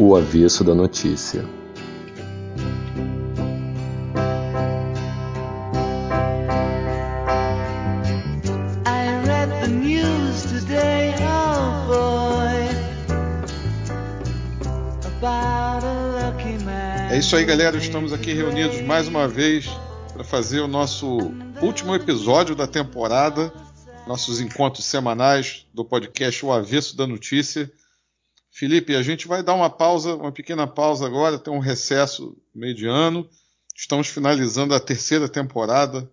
O avesso da notícia. É isso aí, galera. Estamos aqui reunidos mais uma vez para fazer o nosso último episódio da temporada, nossos encontros semanais do podcast O Avesso da Notícia. Felipe, a gente vai dar uma pausa, uma pequena pausa agora, tem um recesso meio de ano. Estamos finalizando a terceira temporada,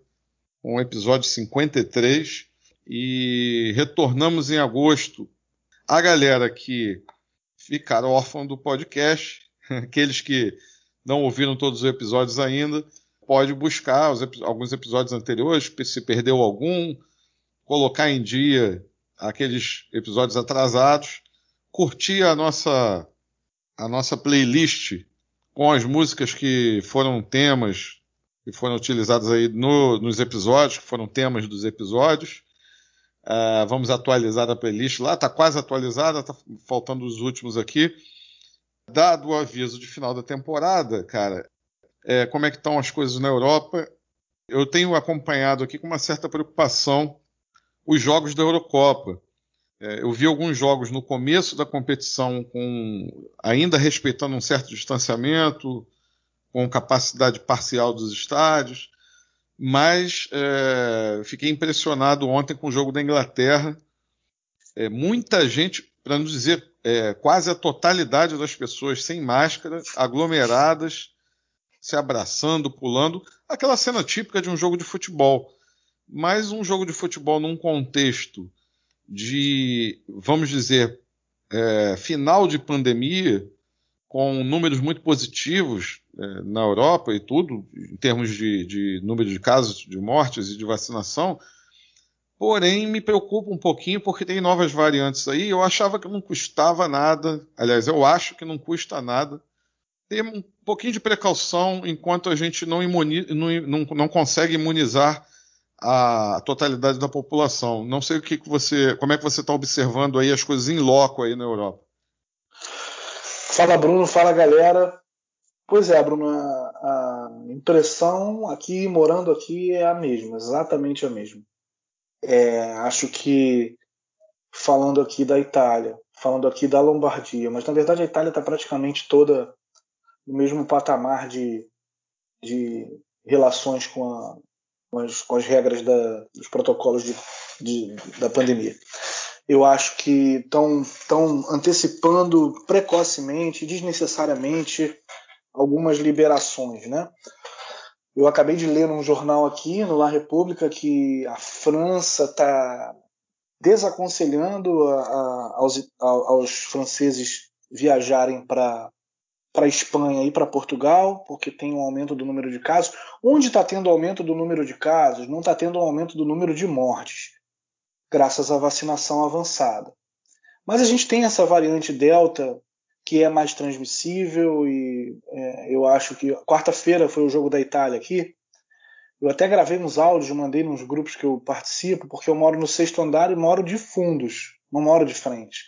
com o episódio 53, e retornamos em agosto. A galera que ficar órfã do podcast, aqueles que não ouviram todos os episódios ainda, pode buscar os, alguns episódios anteriores, se perdeu algum, colocar em dia aqueles episódios atrasados, curtir a nossa a nossa playlist com as músicas que foram temas que foram utilizadas aí no, nos episódios, que foram temas dos episódios. Uh, vamos atualizar a playlist lá, está quase atualizada, está faltando os últimos aqui. Dado o aviso de final da temporada, cara, é, como é que estão as coisas na Europa? Eu tenho acompanhado aqui com uma certa preocupação os jogos da Eurocopa. É, eu vi alguns jogos no começo da competição com ainda respeitando um certo distanciamento, com capacidade parcial dos estádios, mas é, fiquei impressionado ontem com o jogo da Inglaterra. É, muita gente, para não dizer é, quase a totalidade das pessoas sem máscara, aglomeradas, se abraçando, pulando, aquela cena típica de um jogo de futebol. Mas um jogo de futebol num contexto de, vamos dizer, é, final de pandemia, com números muito positivos é, na Europa e tudo, em termos de, de número de casos de mortes e de vacinação, Porém, me preocupa um pouquinho porque tem novas variantes aí. Eu achava que não custava nada, aliás, eu acho que não custa nada ter um pouquinho de precaução enquanto a gente não, imuni, não, não, não consegue imunizar a totalidade da população. Não sei o que, que você, como é que você está observando aí as coisas em loco aí na Europa. Fala Bruno, fala galera. Pois é, Bruno, a, a impressão aqui, morando aqui, é a mesma, exatamente a mesma. É, acho que falando aqui da Itália, falando aqui da Lombardia, mas na verdade a Itália está praticamente toda no mesmo patamar de, de relações com, a, com, as, com as regras da, dos protocolos de, de, da pandemia. Eu acho que estão antecipando precocemente, desnecessariamente, algumas liberações, né? Eu acabei de ler num jornal aqui, no La República, que a França está desaconselhando a, a, aos, a, aos franceses viajarem para para Espanha e para Portugal, porque tem um aumento do número de casos. Onde está tendo aumento do número de casos, não está tendo um aumento do número de mortes, graças à vacinação avançada. Mas a gente tem essa variante Delta que é mais transmissível e é, eu acho que quarta-feira foi o jogo da Itália aqui. Eu até gravei uns áudios, mandei nos grupos que eu participo, porque eu moro no sexto andar e moro de fundos, não moro de frente.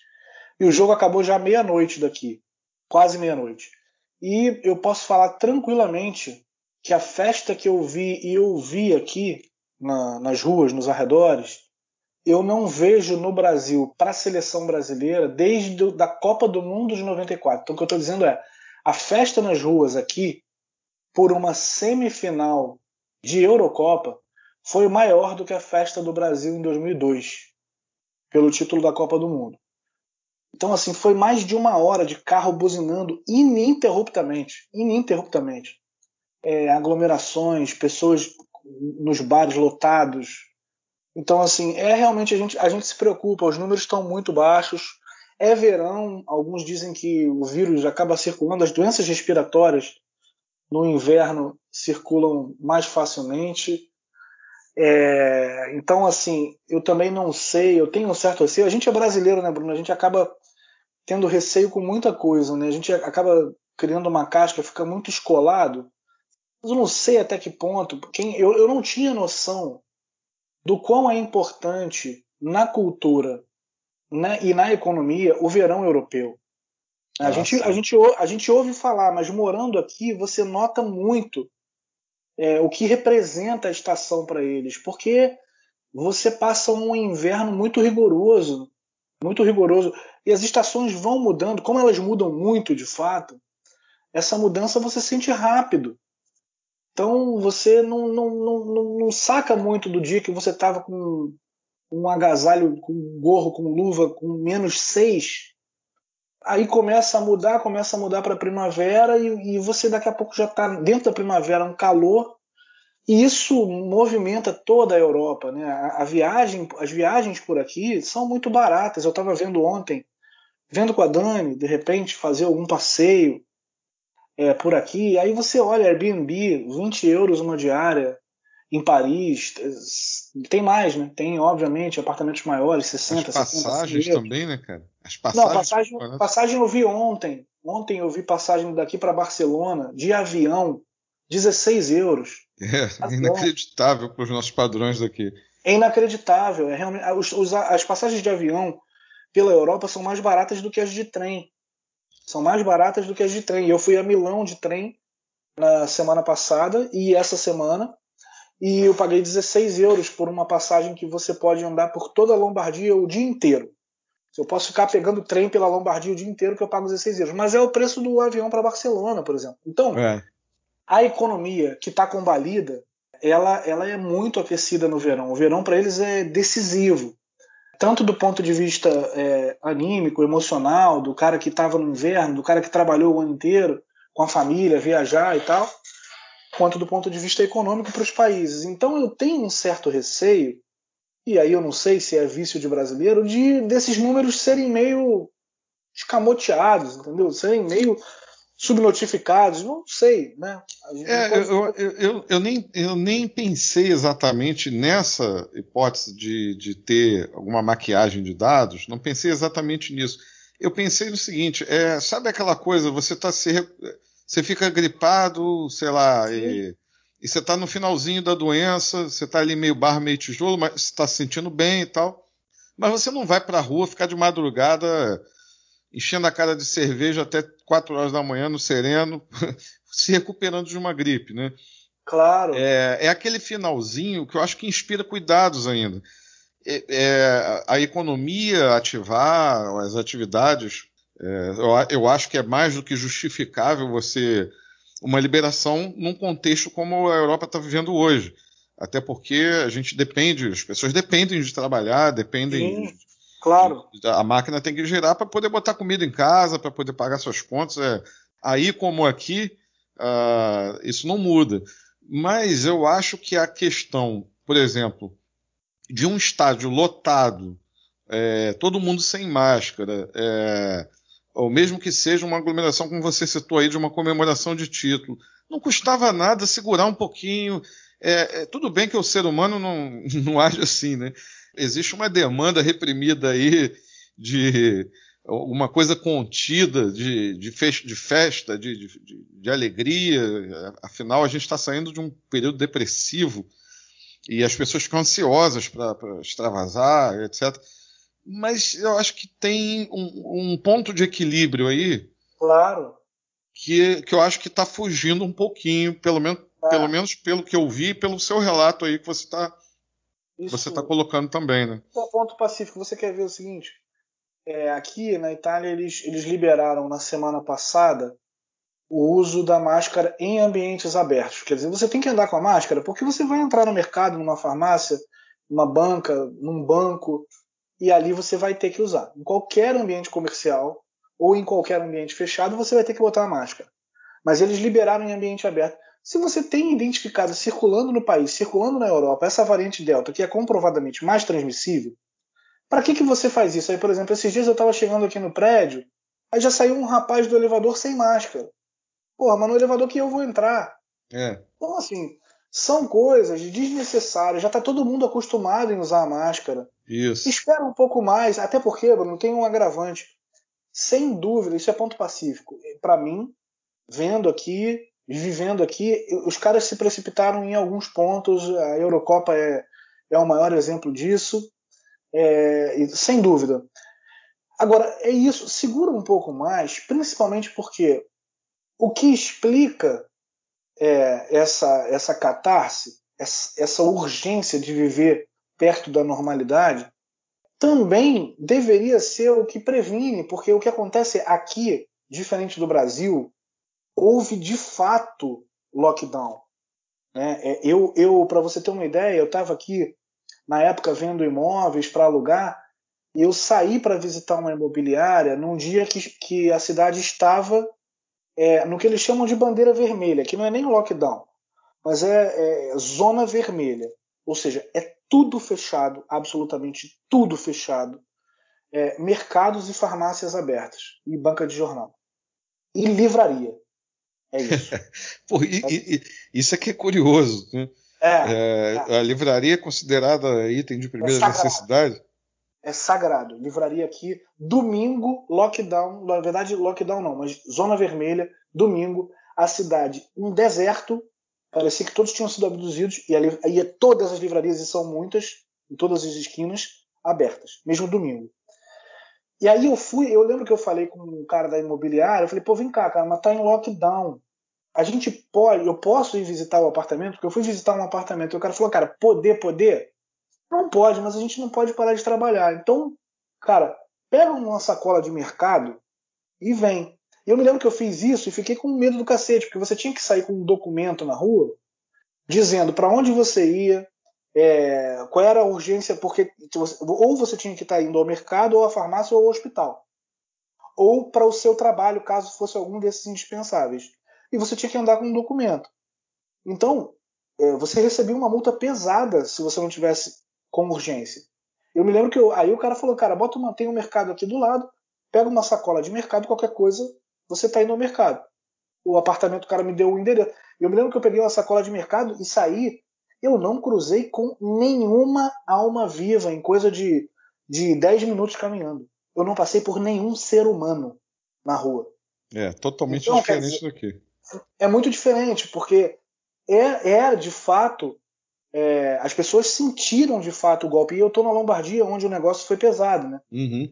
E o jogo acabou já meia-noite daqui, quase meia-noite. E eu posso falar tranquilamente que a festa que eu vi e eu vi aqui na, nas ruas, nos arredores, eu não vejo no Brasil para a seleção brasileira desde da Copa do Mundo de 94. Então o que eu estou dizendo é a festa nas ruas aqui por uma semifinal de Eurocopa foi maior do que a festa do Brasil em 2002 pelo título da Copa do Mundo. Então assim foi mais de uma hora de carro buzinando ininterruptamente, ininterruptamente. É, aglomerações, pessoas nos bares lotados, então, assim, é realmente a gente, a gente se preocupa, os números estão muito baixos. É verão, alguns dizem que o vírus acaba circulando, as doenças respiratórias no inverno circulam mais facilmente. É, então, assim, eu também não sei, eu tenho um certo receio. A gente é brasileiro, né, Bruno? A gente acaba tendo receio com muita coisa, né? A gente acaba criando uma casca, fica muito escolado. Mas eu não sei até que ponto. Quem, eu, eu não tinha noção do quão é importante na cultura né, e na economia o verão europeu. A, gente, a, gente, a gente ouve falar, mas morando aqui você nota muito é, o que representa a estação para eles, porque você passa um inverno muito rigoroso, muito rigoroso, e as estações vão mudando, como elas mudam muito de fato, essa mudança você sente rápido. Então você não, não, não, não saca muito do dia que você estava com um agasalho, com gorro, com luva, com menos seis. Aí começa a mudar, começa a mudar para primavera e, e, você daqui a pouco já está dentro da primavera, um calor. E isso movimenta toda a Europa. Né? A, a viagem, as viagens por aqui são muito baratas. Eu estava vendo ontem, vendo com a Dani, de repente, fazer algum passeio é, por aqui. Aí você olha Airbnb, 20 euros uma diária em Paris. Tem mais, né? Tem, obviamente, apartamentos maiores, 60, As passagens 70, também, né, cara? As passagens. Não, passagem, passagem eu vi ontem. Ontem eu vi passagem daqui para Barcelona, de avião, 16 euros. É, avião. inacreditável para os nossos padrões daqui. É inacreditável. É realmente, os, os, as passagens de avião pela Europa são mais baratas do que as de trem são mais baratas do que as de trem. Eu fui a Milão de trem na semana passada e essa semana e eu paguei 16 euros por uma passagem que você pode andar por toda a Lombardia o dia inteiro. Eu posso ficar pegando trem pela Lombardia o dia inteiro que eu pago 16 euros. Mas é o preço do avião para Barcelona, por exemplo. Então, é. A economia que está combalida, ela, ela é muito aquecida no verão. O verão para eles é decisivo tanto do ponto de vista é, anímico, emocional, do cara que estava no inverno, do cara que trabalhou o ano inteiro com a família, viajar e tal, quanto do ponto de vista econômico para os países. Então eu tenho um certo receio, e aí eu não sei se é vício de brasileiro, de desses números serem meio escamoteados, entendeu? Serem meio subnotificados, não sei, né? É, pode... eu, eu, eu, eu, nem, eu nem pensei exatamente nessa hipótese de, de ter alguma maquiagem de dados, não pensei exatamente nisso. Eu pensei no seguinte, é, sabe aquela coisa, você tá se, você fica gripado, sei lá, e, e, você está no finalzinho da doença, você está ali meio barro, meio tijolo, mas você está se sentindo bem e tal, mas você não vai para a rua ficar de madrugada enchendo a cara de cerveja até 4 horas da manhã no sereno, se recuperando de uma gripe, né? Claro. É, é aquele finalzinho que eu acho que inspira cuidados ainda. É, é, a economia ativar, as atividades, é, eu, eu acho que é mais do que justificável você uma liberação num contexto como a Europa está vivendo hoje. Até porque a gente depende, as pessoas dependem de trabalhar, dependem Sim. Claro. A máquina tem que girar para poder botar comida em casa, para poder pagar suas contas. É. Aí, como aqui, uh, isso não muda. Mas eu acho que a questão, por exemplo, de um estádio lotado, é, todo mundo sem máscara, é, ou mesmo que seja uma aglomeração, como você citou aí, de uma comemoração de título, não custava nada segurar um pouquinho. É, é, tudo bem que o ser humano não, não age assim, né? Existe uma demanda reprimida aí de uma coisa contida de, de, festa, de, de, de, alegria. Afinal, a gente está saindo de um período depressivo e as pessoas ficam ansiosas para extravasar, etc. Mas eu acho que tem um, um ponto de equilíbrio aí. Claro. Que, que eu acho que está fugindo um pouquinho, pelo menos, é. pelo menos pelo que eu vi, pelo seu relato aí que você está isso, você está colocando também, né? Ponto pacífico, você quer ver o seguinte? É, aqui na Itália eles, eles liberaram na semana passada o uso da máscara em ambientes abertos. Quer dizer, você tem que andar com a máscara porque você vai entrar no mercado, numa farmácia, numa banca, num banco, e ali você vai ter que usar. Em qualquer ambiente comercial ou em qualquer ambiente fechado, você vai ter que botar a máscara. Mas eles liberaram em ambiente aberto. Se você tem identificado circulando no país, circulando na Europa, essa variante Delta, que é comprovadamente mais transmissível, para que, que você faz isso? Aí, por exemplo, esses dias eu estava chegando aqui no prédio, aí já saiu um rapaz do elevador sem máscara. Porra, mas no elevador que eu vou entrar. É. Então, assim, são coisas desnecessárias. Já está todo mundo acostumado em usar a máscara. Isso. Espera um pouco mais, até porque, Bruno, tem um agravante. Sem dúvida, isso é ponto pacífico. Para mim, vendo aqui, vivendo aqui, os caras se precipitaram em alguns pontos. A Eurocopa é, é o maior exemplo disso, é, sem dúvida. Agora, é isso, segura um pouco mais, principalmente porque o que explica é, essa, essa catarse, essa, essa urgência de viver perto da normalidade, também deveria ser o que previne, porque o que acontece aqui, diferente do Brasil, houve de fato lockdown. Né? É, eu, eu para você ter uma ideia, eu estava aqui na época vendo imóveis para alugar e eu saí para visitar uma imobiliária num dia que, que a cidade estava é, no que eles chamam de bandeira vermelha, que não é nem lockdown, mas é, é zona vermelha. Ou seja, é tudo fechado, absolutamente tudo fechado. É, mercados e farmácias abertas, e banca de jornal. E livraria. É isso. Pô, e, é. E, isso aqui é curioso. Né? É, é, é, A livraria é considerada item de primeira é necessidade? É sagrado. Livraria aqui, domingo, lockdown. Na verdade, lockdown não, mas zona vermelha, domingo, a cidade, um deserto, Parecia que todos tinham sido abduzidos e ali, aí todas as livrarias, e são muitas, em todas as esquinas, abertas, mesmo domingo. E aí eu fui, eu lembro que eu falei com um cara da imobiliária, eu falei, pô, vem cá, cara, mas tá em lockdown. A gente pode, eu posso ir visitar o apartamento? Porque eu fui visitar um apartamento e o cara falou, cara, poder, poder? Não pode, mas a gente não pode parar de trabalhar. Então, cara, pega uma sacola de mercado e vem. E eu me lembro que eu fiz isso e fiquei com medo do cacete, porque você tinha que sair com um documento na rua dizendo para onde você ia, é, qual era a urgência, porque ou você tinha que estar indo ao mercado, ou à farmácia, ou ao hospital. Ou para o seu trabalho, caso fosse algum desses indispensáveis. E você tinha que andar com um documento. Então, é, você recebia uma multa pesada se você não tivesse com urgência. Eu me lembro que eu, aí o cara falou, cara, bota uma, tem um mercado aqui do lado, pega uma sacola de mercado, qualquer coisa, você está indo ao mercado. O apartamento, o cara me deu o endereço. Eu me lembro que eu peguei uma sacola de mercado e saí. Eu não cruzei com nenhuma alma viva em coisa de, de 10 minutos caminhando. Eu não passei por nenhum ser humano na rua. É, totalmente então, diferente dizer, daqui. É muito diferente, porque é, é de fato. É, as pessoas sentiram de fato o golpe. E eu estou na Lombardia, onde o negócio foi pesado, né? Uhum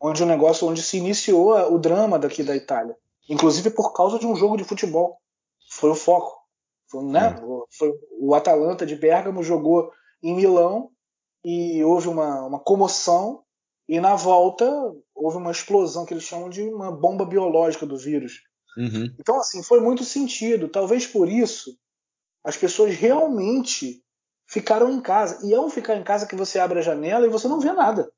onde o negócio, onde se iniciou o drama daqui da Itália, inclusive por causa de um jogo de futebol. Foi o foco. Foi, né? É. Foi, o Atalanta de Bergamo jogou em Milão e houve uma, uma comoção e na volta houve uma explosão que eles chamam de uma bomba biológica do vírus. Uhum. Então assim foi muito sentido. Talvez por isso as pessoas realmente ficaram em casa. E é um ficar em casa que você abre a janela e você não vê nada.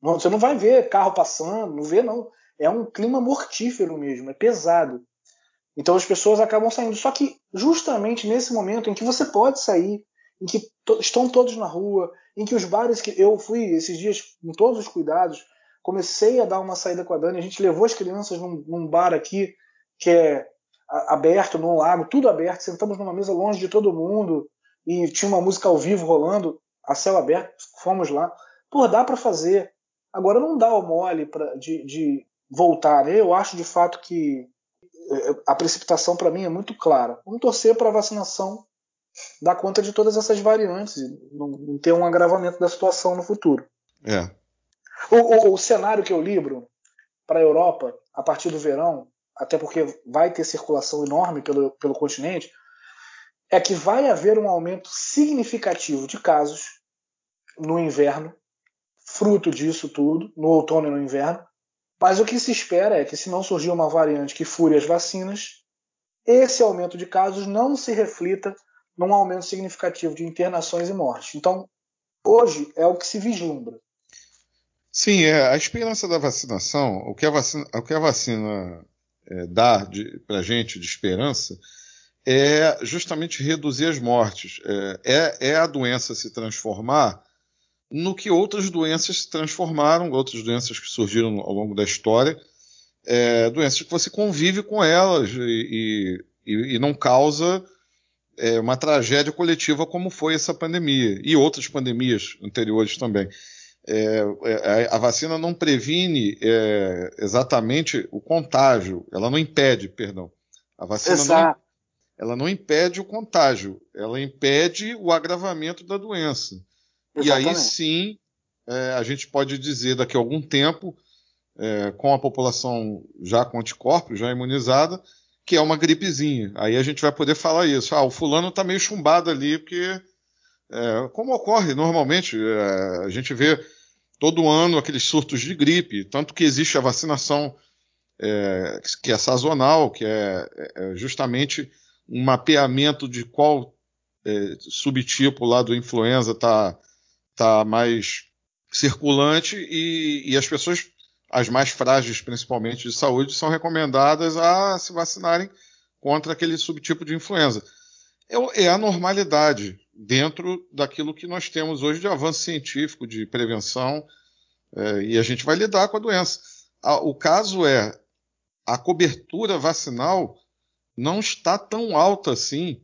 Você não vai ver carro passando, não vê não. É um clima mortífero mesmo, é pesado. Então as pessoas acabam saindo. Só que justamente nesse momento em que você pode sair, em que to estão todos na rua, em que os bares que eu fui esses dias com todos os cuidados, comecei a dar uma saída com a Dani, a gente levou as crianças num, num bar aqui que é aberto, num lago, tudo aberto, sentamos numa mesa longe de todo mundo e tinha uma música ao vivo rolando, a céu aberto, fomos lá. Pô, dá para fazer. Agora não dá o mole pra, de, de voltar. Né? Eu acho de fato que a precipitação para mim é muito clara. Vamos torcer para a vacinação dar conta de todas essas variantes e não, ter um agravamento da situação no futuro. É. O, o, o cenário que eu libro para a Europa a partir do verão, até porque vai ter circulação enorme pelo, pelo continente, é que vai haver um aumento significativo de casos no inverno fruto disso tudo, no outono e no inverno. Mas o que se espera é que, se não surgir uma variante que fure as vacinas, esse aumento de casos não se reflita num aumento significativo de internações e mortes. Então, hoje é o que se vislumbra. Sim, é, a esperança da vacinação, o que a vacina, o que a vacina é, dá para a gente de esperança é justamente reduzir as mortes. É, é, é a doença se transformar no que outras doenças se transformaram, outras doenças que surgiram ao longo da história, é, doenças que você convive com elas e, e, e não causa é, uma tragédia coletiva como foi essa pandemia e outras pandemias anteriores também. É, é a vacina não previne é, exatamente o contágio, ela não impede, perdão. A vacina não, ela não impede o contágio, ela impede o agravamento da doença. Exatamente. E aí sim, é, a gente pode dizer daqui a algum tempo, é, com a população já com anticorpos, já imunizada, que é uma gripezinha. Aí a gente vai poder falar isso. Ah, o fulano está meio chumbado ali, porque, é, como ocorre normalmente, é, a gente vê todo ano aqueles surtos de gripe, tanto que existe a vacinação é, que é sazonal, que é, é justamente um mapeamento de qual subtipo lá do influenza está tá mais circulante e, e as pessoas, as mais frágeis principalmente de saúde, são recomendadas a se vacinarem contra aquele subtipo de influenza. É, é a normalidade dentro daquilo que nós temos hoje de avanço científico, de prevenção, é, e a gente vai lidar com a doença. o caso é a cobertura vacinal não está tão alta assim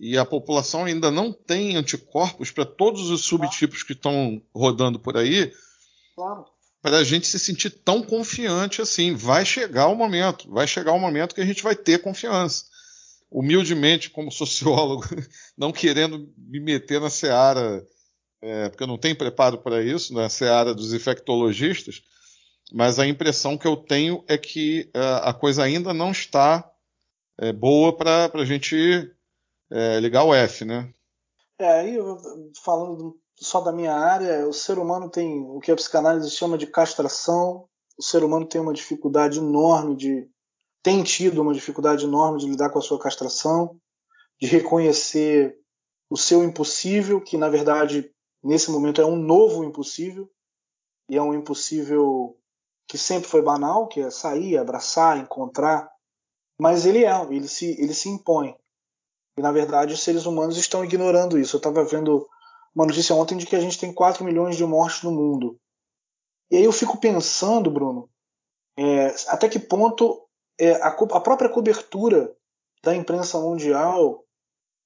e a população ainda não tem anticorpos para todos os subtipos que estão rodando por aí, claro. para a gente se sentir tão confiante assim. Vai chegar o momento, vai chegar o momento que a gente vai ter confiança. Humildemente, como sociólogo, não querendo me meter na seara, é, porque eu não tenho preparo para isso, na seara dos infectologistas, mas a impressão que eu tenho é que uh, a coisa ainda não está é, boa para a gente é, ligar o F, né? É, aí falando só da minha área, o ser humano tem o que a psicanálise chama de castração. O ser humano tem uma dificuldade enorme de tem tido uma dificuldade enorme de lidar com a sua castração, de reconhecer o seu impossível, que na verdade nesse momento é um novo impossível, e é um impossível que sempre foi banal, que é sair, abraçar, encontrar, mas ele é, ele se, ele se impõe. E na verdade os seres humanos estão ignorando isso. Eu estava vendo uma notícia ontem de que a gente tem 4 milhões de mortes no mundo. E aí eu fico pensando, Bruno, é, até que ponto é, a, a, própria cobertura da imprensa mundial.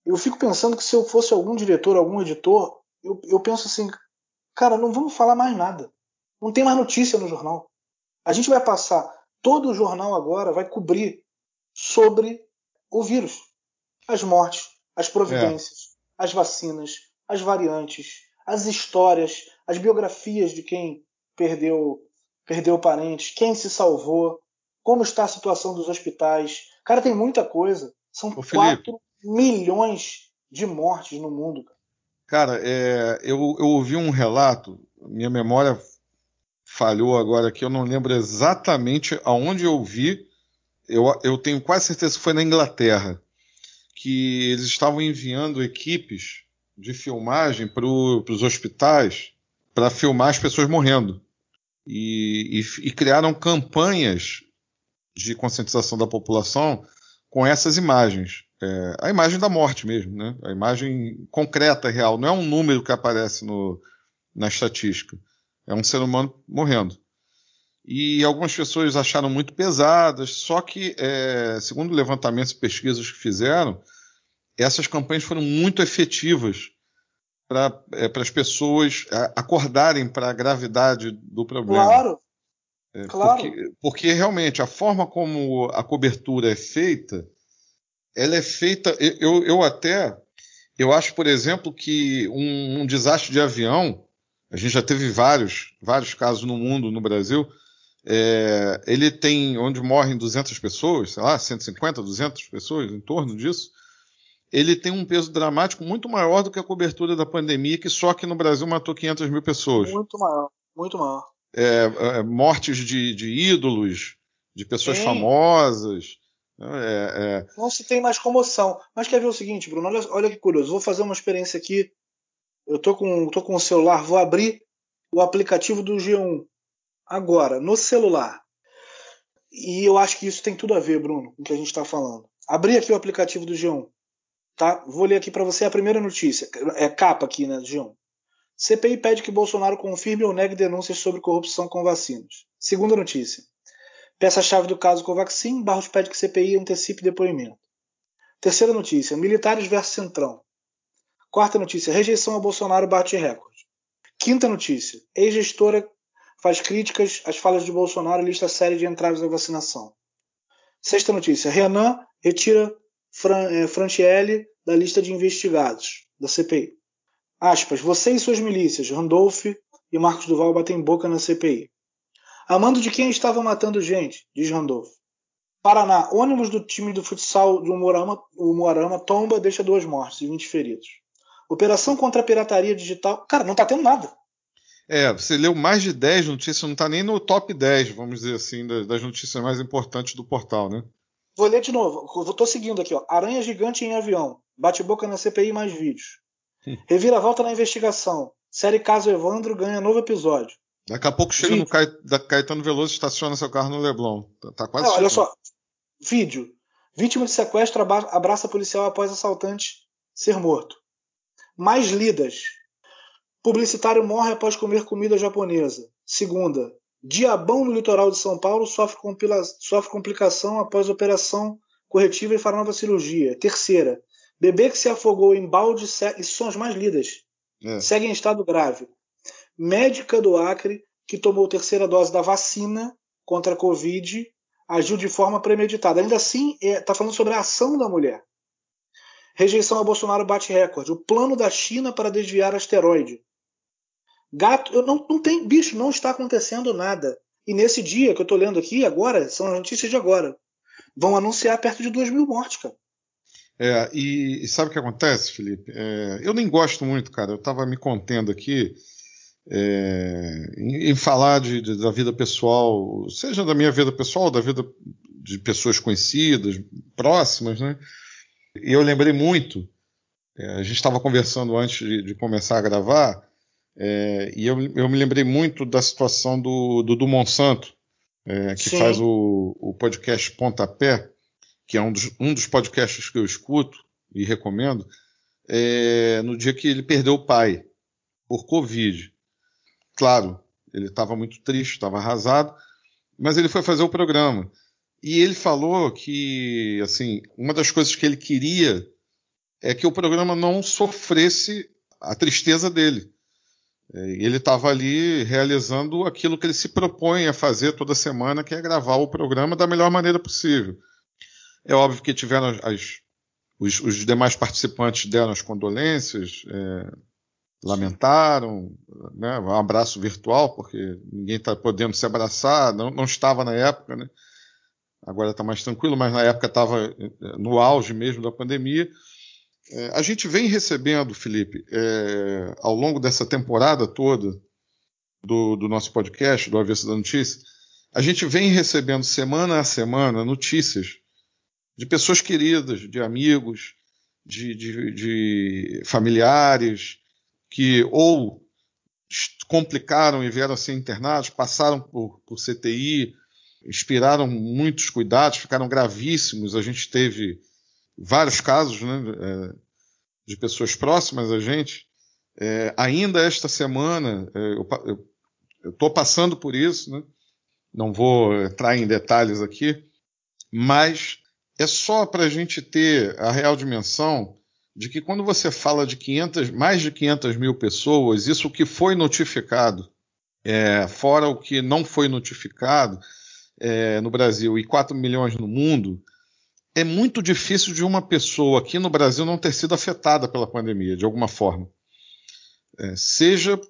Eu fico pensando que se eu fosse algum diretor, algum editor, eu, eu penso assim, cara, não vamos falar mais nada. Não tem mais notícia no jornal. A gente vai passar, todo o jornal agora vai cobrir sobre o vírus as mortes, as providências, é. as vacinas, as variantes, as histórias, as biografias de quem perdeu perdeu parentes, quem se salvou, como está a situação dos hospitais. Cara, tem muita coisa. São Ô, 4 milhões de mortes no mundo. Cara, é, eu, eu ouvi um relato, minha memória falhou agora aqui, eu não lembro exatamente aonde eu vi. Eu, eu tenho quase certeza que foi na Inglaterra que eles estavam enviando equipes de filmagem para os hospitais para filmar as pessoas morrendo. E, e, e, criaram campanhas de conscientização da população com essas imagens. É, a imagem da morte mesmo, né? a imagem concreta, real. Não é um número que aparece no, na estatística. É um ser humano morrendo. E algumas pessoas acharam muito pesadas, só que, é, segundo levantamentos e pesquisas que fizeram, essas campanhas foram muito efetivas para é, as pessoas acordarem para a gravidade do problema. Claro. É, claro. Porque, porque, realmente a forma como a cobertura é feita, ela é feita. Eu, eu até eu acho, por exemplo, que um, um desastre de avião, a gente já teve vários, vários casos no mundo, no Brasil, é, ele tem onde morrem 200 pessoas, sei lá, 150, 200 pessoas, em torno disso ele tem um peso dramático muito maior do que a cobertura da pandemia, que só aqui no Brasil matou 500 mil pessoas. Muito maior, muito maior. É, é, mortes de, de, ídolos, de pessoas Sim. famosas. É, é, Não se tem mais comoção. Mas quer ver o seguinte, Bruno? Olha, olha que curioso. Vou fazer uma experiência aqui. Eu tô com, tô com o celular, vou abrir o aplicativo do G1 agora, no celular. E eu acho que isso tem tudo a ver, Bruno, com o que a gente está falando. Abri aqui o aplicativo do G1. Tá? Vou ler aqui para você a primeira notícia. É capa aqui, né, João? CPI pede que Bolsonaro confirme ou negue denúncias sobre corrupção com vacinas. Segunda notícia. Peça-chave do caso Covaxin, Barros pede que CPI antecipe depoimento. Terceira notícia. Militares versus Centrão. Quarta notícia. Rejeição a Bolsonaro bate recorde. Quinta notícia. Ex-gestora faz críticas às falas de Bolsonaro e lista série de entraves à vacinação. Sexta notícia. Renan retira Fran, é, Franchielli da lista de investigados da CPI. Aspas, você e suas milícias, Randolph e Marcos Duval batem boca na CPI. Amando de quem estava matando gente, diz Randolfo. Paraná, ônibus do time do futsal do Moarama, o Moarama tomba deixa duas mortes e 20 feridos. Operação contra a pirataria digital. Cara, não tá tendo nada. É, você leu mais de 10 notícias, não tá nem no top 10, vamos dizer assim, das notícias mais importantes do portal, né? Vou ler de novo. Tô seguindo aqui, ó. Aranha gigante em avião. Bate-boca na CPI mais vídeos. Hum. Reviravolta na investigação. Série Caso Evandro ganha novo episódio. Daqui a pouco chega Vídeo. no Caetano Veloso e estaciona seu carro no Leblon. Tá, tá quase Não, Olha só. Vídeo. Vítima de sequestro abraça policial após assaltante ser morto. Mais lidas. Publicitário morre após comer comida japonesa. Segunda. Diabão no litoral de São Paulo sofre, sofre complicação após operação corretiva e fará nova cirurgia. Terceira. Bebê que se afogou em balde. Isso são as mais lidas. É. Segue em estado grave. Médica do Acre que tomou terceira dose da vacina contra a Covid agiu de forma premeditada. Ainda assim, está é, tá falando sobre a ação da mulher. Rejeição a Bolsonaro bate recorde. O plano da China para desviar asteroide. Gato, eu não, não tem, bicho, não está acontecendo nada. E nesse dia que eu estou lendo aqui, agora, são as notícias de agora. Vão anunciar perto de 2 mil mortes, cara. É, e, e, sabe o que acontece, Felipe? É, eu nem gosto muito, cara. Eu estava me contendo aqui é, em, em, falar de, de, da vida pessoal, seja da minha vida pessoal, da vida de pessoas conhecidas, próximas, né? E eu lembrei muito, é, a gente estava conversando antes de, de, começar a gravar, é, e eu, eu, me lembrei muito da situação do Dudu Monsanto, é, que Sim. faz o, o, podcast Pontapé, que é um dos, um dos podcasts que eu escuto e recomendo, é, no dia que ele perdeu o pai por Covid. Claro, ele estava muito triste, estava arrasado, mas ele foi fazer o programa. E ele falou que, assim, uma das coisas que ele queria é que o programa não sofresse a tristeza dele. É, ele estava ali realizando aquilo que ele se propõe a fazer toda semana, que é gravar o programa da melhor maneira possível. É óbvio que tiveram as, os, os, demais participantes deram as condolências, é, lamentaram, né, um abraço virtual, porque ninguém está podendo se abraçar, não, não, estava na época, né? agora está mais tranquilo, mas na época estava é, no auge mesmo da pandemia. É, a gente vem recebendo, Felipe, é, ao longo dessa temporada toda do, do nosso podcast, do Avesso da Notícia, a gente vem recebendo semana a semana notícias de pessoas queridas, de amigos, de, de, de familiares, que ou complicaram e vieram a ser internados, passaram por, por CTI, inspiraram muitos cuidados, ficaram gravíssimos. A gente teve vários casos né, é, de pessoas próximas a gente. É, ainda esta semana, é, eu estou passando por isso, né? não vou entrar em detalhes aqui, mas é só para a gente ter a real dimensão de que quando você fala de 500, mais de 500 mil pessoas, isso que foi notificado, é, fora o que não foi notificado é, no Brasil e 4 milhões no mundo, é muito difícil de uma pessoa aqui no Brasil não ter sido afetada pela pandemia, de alguma forma. É, seja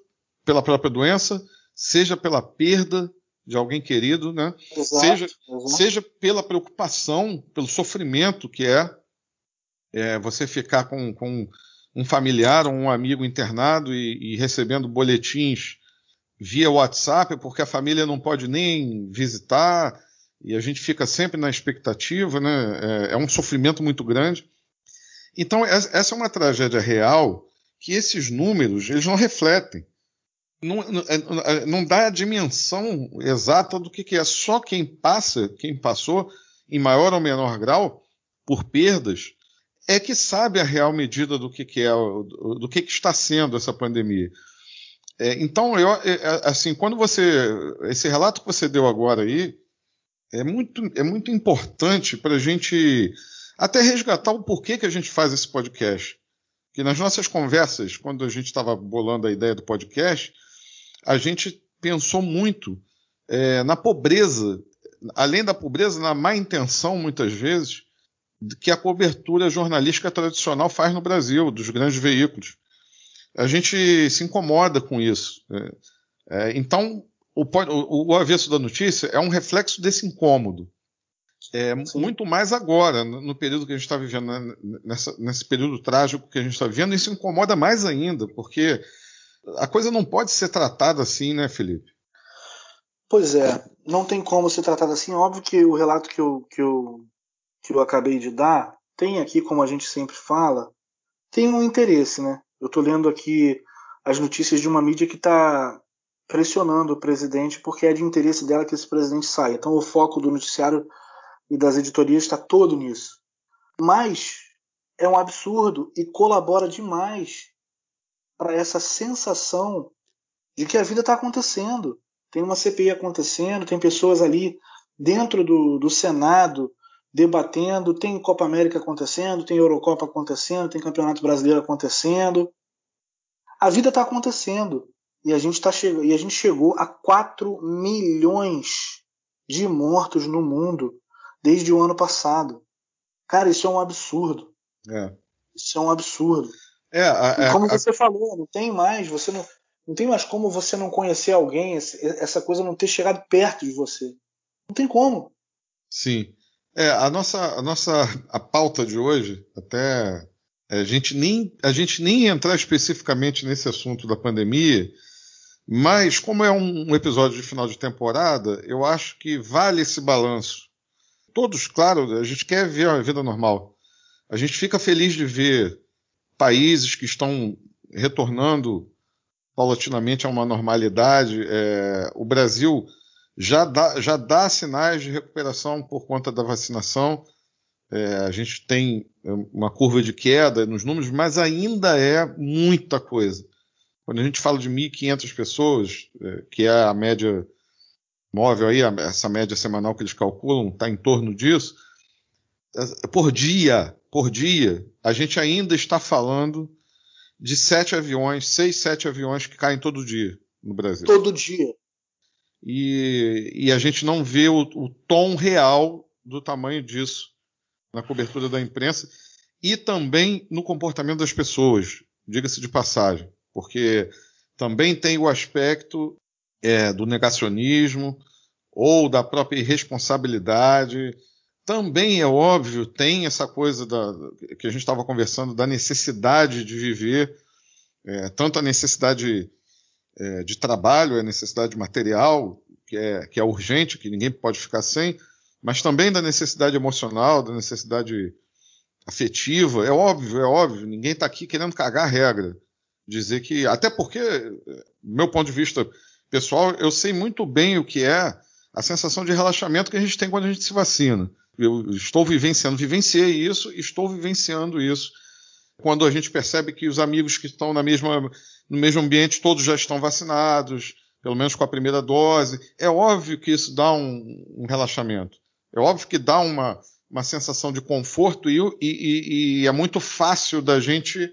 pela própria doença, seja pela perda de alguém querido, né? Exato, seja, exato. seja pela preocupação, pelo sofrimento que é é, você ficar com, com, um familiar ou um amigo internado e, e, recebendo boletins via WhatsApp, porque a família não pode nem visitar e a gente fica sempre na expectativa, né? É, é um sofrimento muito grande. Então, essa é uma tragédia real que esses números eles não refletem. Não, não, é, não dá a dimensão exata do que, que é. Só quem passa, quem passou, em maior ou menor grau, por perdas, é que sabe a real medida do que, que é, do que, que está sendo essa pandemia. É, então, eu, é, é, assim, quando você. Esse relato que você deu agora aí é muito, é muito importante para a gente até resgatar o porquê que a gente faz esse podcast. Que nas nossas conversas, quando a gente estava bolando a ideia do podcast, a gente pensou muito é, na pobreza, além da pobreza, na má intenção, muitas vezes, que a cobertura jornalística tradicional faz no Brasil, dos grandes veículos. A gente se incomoda com isso. É, é, então, o, o, o avesso da notícia é um reflexo desse incômodo. É, muito mais agora, no período que a gente está vivendo, né, nessa, nesse período trágico que a gente está vivendo, isso incomoda mais ainda, porque a coisa não pode ser tratada assim, né, Felipe? Pois é, não tem como ser tratada assim. Óbvio que o relato que eu, que eu, que eu acabei de dar tem aqui, como a gente sempre fala, tem um interesse, né? Eu estou lendo aqui as notícias de uma mídia que está pressionando o presidente porque é de interesse dela que esse presidente saia. Então o foco do noticiário e das editorias está todo nisso. Mas é um absurdo e colabora demais para essa sensação de que a vida está acontecendo. Tem uma CPI acontecendo, tem pessoas ali dentro do, do Senado debatendo, tem Copa América acontecendo, tem Eurocopa acontecendo, tem Campeonato Brasileiro acontecendo. A vida está acontecendo. E a gente, tá che e a gente chegou a 4 milhões de mortos no mundo desde o ano passado. Cara, isso é um absurdo. É. Isso é um absurdo. É, a, a, como você falou, não tem mais, você não, não tem mais como você não conhecer alguém, essa coisa não ter chegado perto de você. Não tem como. Sim. É, a nossa, a nossa a pauta de hoje, até é, a gente nem a gente nem entrar especificamente nesse assunto da pandemia, mas como é um, episódio de final de temporada, eu acho que vale esse balanço todos, claro, a gente quer ver a vida normal. A gente fica feliz de ver países que estão retornando paulatinamente a uma normalidade. É, o Brasil já dá, já dá sinais de recuperação por conta da vacinação. É, a gente tem uma curva de queda nos números, mas ainda é muita coisa. Quando a gente fala de 1.500 pessoas, é, que é a média móvel aí, essa média semanal que eles calculam, está em torno disso. Por dia, por dia, a gente ainda está falando de sete aviões, seis, sete aviões que caem todo dia no Brasil. Todo dia. E, e a gente não vê o, o tom real do tamanho disso na cobertura da imprensa e também no comportamento das pessoas, diga-se de passagem, porque também tem o aspecto é, do negacionismo ou da própria irresponsabilidade. Também é óbvio, tem essa coisa da, que a gente estava conversando da necessidade de viver, é, tanto a necessidade é, de trabalho, a necessidade material, que é, que é urgente, que ninguém pode ficar sem, mas também da necessidade emocional, da necessidade afetiva. É óbvio, é óbvio, ninguém está aqui querendo cagar a regra. Dizer que, até porque, meu ponto de vista pessoal, eu sei muito bem o que é a sensação de relaxamento que a gente tem quando a gente se vacina. Eu estou vivenciando, vivenciei isso, estou vivenciando isso. Quando a gente percebe que os amigos que estão na mesma, no mesmo ambiente, todos já estão vacinados, pelo menos com a primeira dose, é óbvio que isso dá um, um relaxamento. É óbvio que dá uma, uma sensação de conforto e, e, e é muito fácil da gente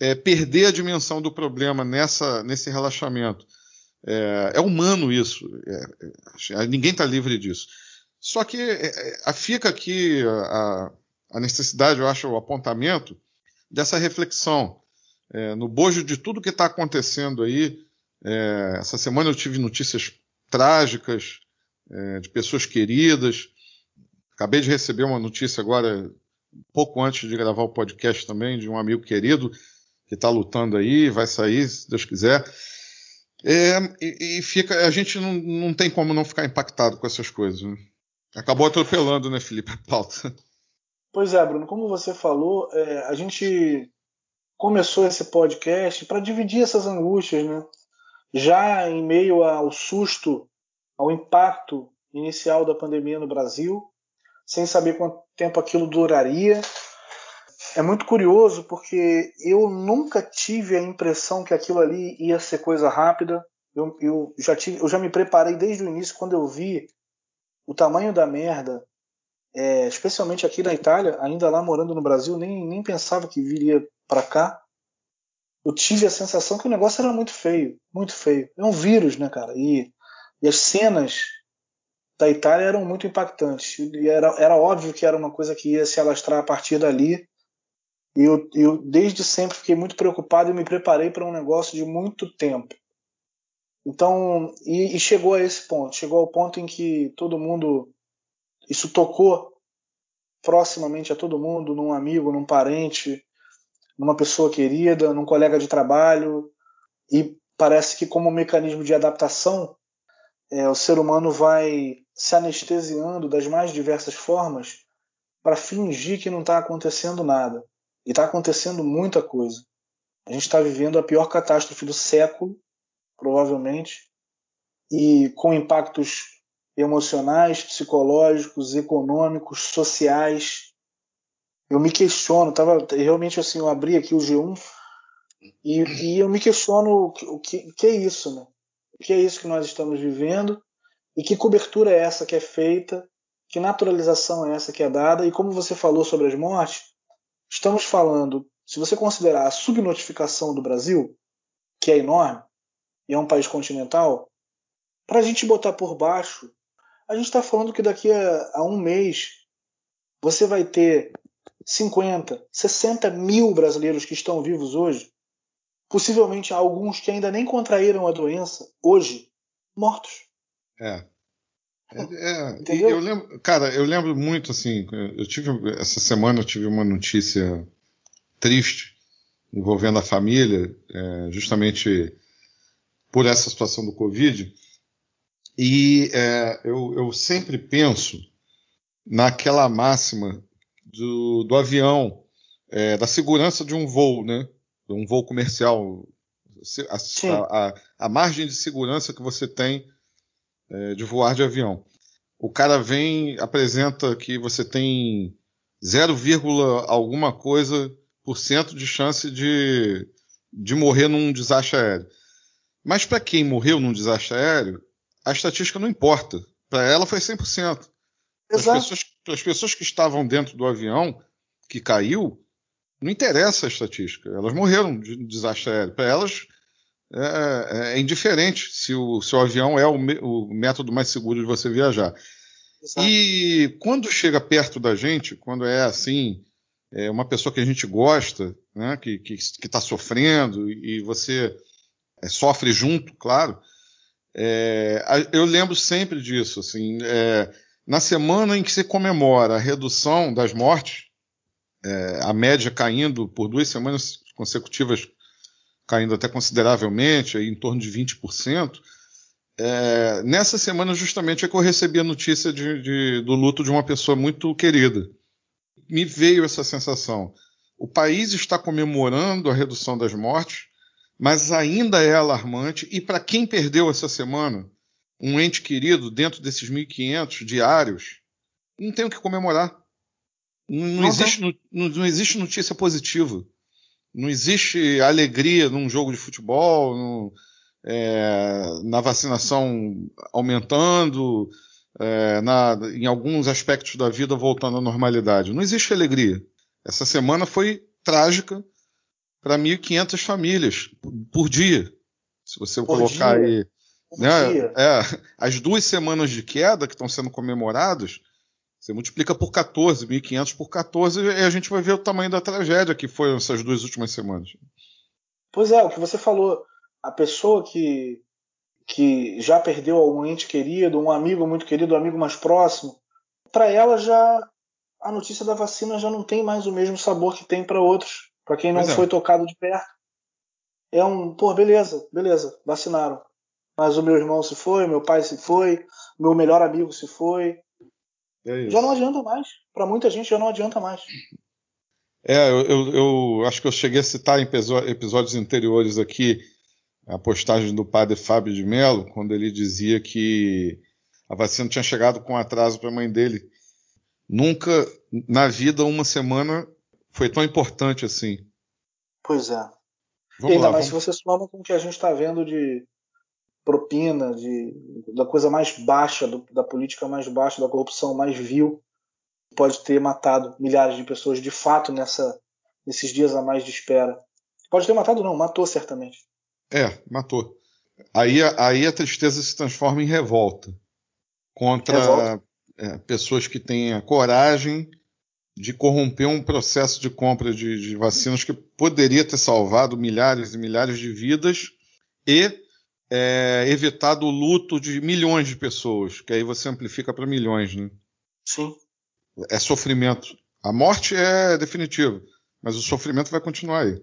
é, perder a dimensão do problema nessa, nesse relaxamento. É, é humano isso. É, é ninguém está livre disso. Só que é, é, fica aqui a, a, necessidade, eu acho, o apontamento dessa reflexão. no bojo de tudo que está acontecendo aí, essa semana eu tive notícias trágicas de pessoas queridas. Acabei de receber uma notícia agora, pouco antes de gravar o podcast também, de um amigo querido que está lutando aí, vai sair, se Deus quiser. É, e, e, fica, a gente não, não tem como não ficar impactado com essas coisas. Né? Acabou atropelando, né, Felipe, a pauta. Pois é, Bruno, como você falou, é, a gente começou esse podcast para dividir essas angústias, né? Já em meio ao susto, ao impacto inicial da pandemia no Brasil, sem saber quanto tempo aquilo duraria, é muito curioso porque eu nunca tive a impressão que aquilo ali ia ser coisa rápida. Eu, eu, já, tive, eu já me preparei desde o início quando eu vi o tamanho da merda, é, especialmente aqui na Itália, ainda lá morando no Brasil, nem, nem pensava que viria para cá. Eu tive a sensação que o negócio era muito feio, muito feio. É um vírus, né, cara? E, e as cenas da Itália eram muito impactantes. E era, era óbvio que era uma coisa que ia se alastrar a partir dali. E eu, eu desde sempre fiquei muito preocupado e me preparei para um negócio de muito tempo. Então, e, e, chegou a esse ponto, chegou ao ponto em que todo mundo, isso tocou proximamente a todo mundo, num amigo, num parente, numa pessoa querida, num colega de trabalho, e parece que como um mecanismo de adaptação, é, o ser humano vai se anestesiando das mais diversas formas para fingir que não está acontecendo nada. E está acontecendo muita coisa. A gente está vivendo a pior catástrofe do século, provavelmente, e com impactos emocionais, psicológicos, econômicos, sociais. Eu me questiono, tava realmente assim, eu abri aqui o G1 e, e eu me questiono o que, o que é isso, né? O que é isso que nós estamos vivendo e que cobertura é essa que é feita, que naturalização é essa que é dada e como você falou sobre as mortes, estamos falando se você considerar a subnotificação do Brasil, que é enorme, e é um país continental, para a gente botar por baixo, a gente está falando que daqui a, a, um mês você vai ter 50, 60 mil brasileiros que estão vivos hoje, possivelmente alguns que ainda nem contraíram a doença, hoje, mortos. É. É, é eu lembro, cara, eu lembro muito assim. Eu tive essa semana eu tive uma notícia triste envolvendo a família, é, justamente por essa situação do Covid. E é, eu, eu, sempre penso naquela máxima do, do avião, é, da segurança de um voo, né? De um voo comercial. A, a, a margem de segurança que você tem é, de voar de avião. O cara vem, apresenta que você tem 0, alguma coisa de chance de, de morrer num desastre aéreo. Mas para quem morreu num desastre aéreo, a estatística não importa. Para ela foi 100%. Para as pessoas, as pessoas que estavam dentro do avião que caiu, não interessa a estatística. Elas morreram de desastre aéreo. Para elas é, é, é, indiferente se o, se o avião é o, o, método mais seguro de você viajar. Exato. E quando chega perto da gente, quando é assim, é uma pessoa que a gente gosta, né, que está sofrendo e você é, sofre junto, claro. É, eu lembro sempre disso. Assim, é, na semana em que se comemora a redução das mortes, é, a média caindo por duas semanas consecutivas, caindo até consideravelmente, aí em torno de 20%. É, nessa semana, justamente, é que eu recebi a notícia de, de, do luto de uma pessoa muito querida me veio essa sensação. O país está comemorando a redução das mortes, mas ainda é alarmante. E para quem perdeu essa semana um ente querido dentro desses 1.500 diários, não tem o que comemorar. Não, não, existe, não, não, existe notícia positiva. Não existe alegria num jogo de futebol, no, é, na vacinação aumentando, é, na, em alguns aspectos da vida voltando à normalidade. Não existe alegria. Essa semana foi trágica para 1.500 famílias por dia. Se você por colocar dia. aí. Né, é, as duas semanas de queda que estão sendo comemoradas, você multiplica por 14, 1.500 por 14, e a gente vai ver o tamanho da tragédia que foi essas duas últimas semanas. Pois é, o que você falou, a pessoa que que já perdeu um ente querido, um amigo muito querido, um amigo mais próximo, para ela já a notícia da vacina já não tem mais o mesmo sabor que tem para outros, para quem não é. foi tocado de perto. É um, pô, beleza, beleza, vacinaram. Mas o meu irmão se foi, meu pai se foi, meu melhor amigo se foi. É já não adianta mais. Para muita gente já não adianta mais. É, eu, eu, eu, acho que eu cheguei a citar em episódios anteriores aqui a postagem do padre Fábio de Mello, quando ele dizia que a vacina tinha chegado com atraso para a mãe dele. Nunca na vida uma semana foi tão importante assim. Pois é. Vamos e ainda lá, mais vamos... se você soma com o que a gente está vendo de propina, de, da coisa mais baixa, do, da política mais baixa, da corrupção mais vil, pode ter matado milhares de pessoas de fato nessa, nesses dias a mais de espera. Pode ter matado, não, matou certamente. É, matou. Aí, aí a tristeza se transforma em revolta contra revolta. É, pessoas que têm a coragem de corromper um processo de compra de, de, vacinas que poderia ter salvado milhares e milhares de vidas e é, evitado o luto de milhões de pessoas, que aí você amplifica para milhões, né? Sim. É sofrimento. A morte é definitiva, mas o sofrimento vai continuar aí.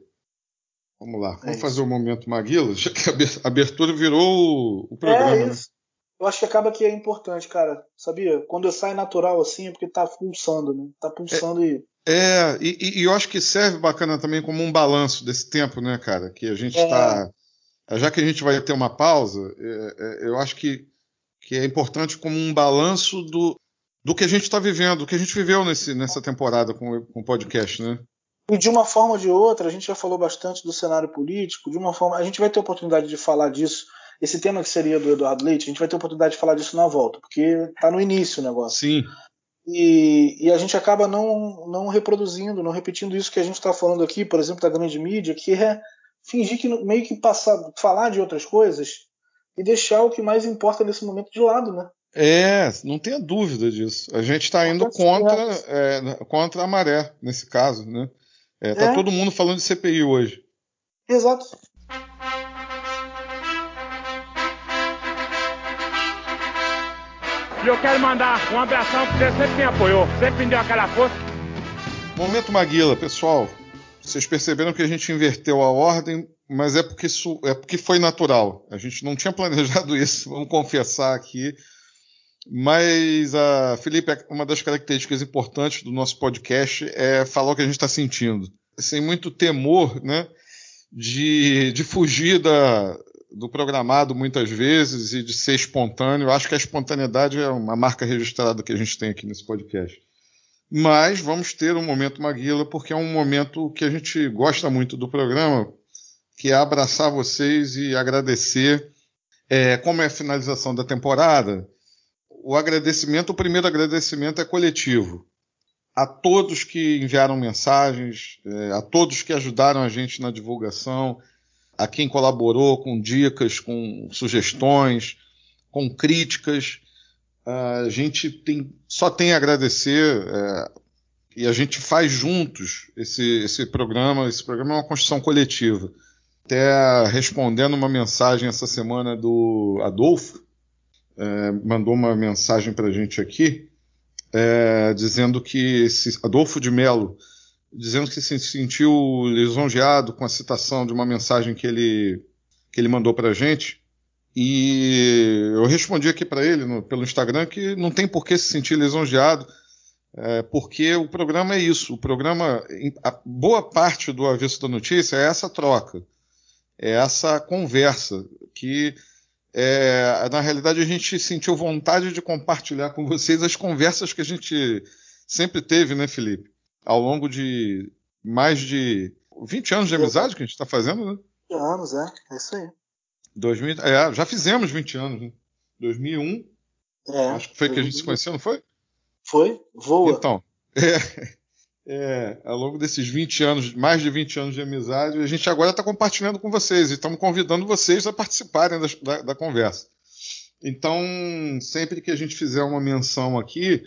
Vamos lá, vamos é fazer o um momento Maguila, já que a abertura virou o, programa. É né? isso. Né? Eu acho que acaba que é importante, cara. Sabia? Quando sai natural assim é porque tá pulsando, né? Tá pulsando é, e. É, e, e, eu acho que serve bacana também como um balanço desse tempo, né, cara? Que a gente está. É. Já que a gente vai ter uma pausa, é, é, eu acho que, que é importante como um balanço do, do que a gente está vivendo, do que a gente viveu nesse, nessa temporada com, com o podcast, né? E de uma forma ou de outra, a gente já falou bastante do cenário político, de uma forma. A gente vai ter oportunidade de falar disso. Esse tema que seria do Eduardo Leite, a gente vai ter oportunidade de falar disso na volta, porque está no início o negócio. Sim. E, e, a gente acaba não, não reproduzindo, não repetindo isso que a gente está falando aqui, por exemplo, da grande mídia, que é fingir que meio que passar, falar de outras coisas e deixar o que mais importa nesse momento de lado, né? É, não tenha dúvida disso. A gente está indo contra, é, contra a maré nesse caso, né? É, tá é. todo mundo falando de CPI hoje. Exato. E eu quero mandar um abração porque você sempre me apoiou, sempre me deu aquela força. Momento Maguila, pessoal. Vocês perceberam que a gente inverteu a ordem, mas é porque, isso, é porque foi natural. A gente não tinha planejado isso, vamos confessar aqui. Mas, a Felipe, uma das características importantes do nosso podcast é falar o que a gente está sentindo. Sem muito temor, né? De, de fugir da, do programado muitas vezes e de ser espontâneo. Acho que a espontaneidade é uma marca registrada que a gente tem aqui nesse podcast. Mas vamos ter um momento Maguila, porque é um momento que a gente gosta muito do programa, que é abraçar vocês e agradecer. É, como é a finalização da temporada, o agradecimento, o primeiro agradecimento é coletivo. A todos que enviaram mensagens, é, a todos que ajudaram a gente na divulgação, a quem colaborou com dicas, com sugestões, com críticas. A gente tem, só tem a agradecer é, e a gente faz juntos esse, esse programa. Esse programa é uma construção coletiva. Até respondendo uma mensagem essa semana do Adolfo, é, mandou uma mensagem para a gente aqui, é, dizendo que Adolfo de Melo, dizendo que se sentiu lisonjeado com a citação de uma mensagem que ele, que ele mandou para a gente. E eu respondi aqui para ele no, pelo Instagram que não tem por que se sentir lisonjeado, é, porque o programa é isso. O programa, a boa parte do avesso da notícia é essa troca, é essa conversa que é, na realidade, a gente sentiu vontade de compartilhar com vocês as conversas que a gente sempre teve, né, Felipe? Ao longo de mais de 20 anos de amizade que a gente está fazendo, né? 20 anos, é, é isso aí. 2000, é, já fizemos 20 anos, né? 2001. É, acho que foi 2000. que a gente se conheceu, não foi? Foi, voa. Então, é, é, ao longo desses 20 anos, mais de 20 anos de amizade, a gente agora está compartilhando com vocês e estamos convidando vocês a participarem da, da, da, conversa. Então, sempre que a gente fizer uma menção aqui,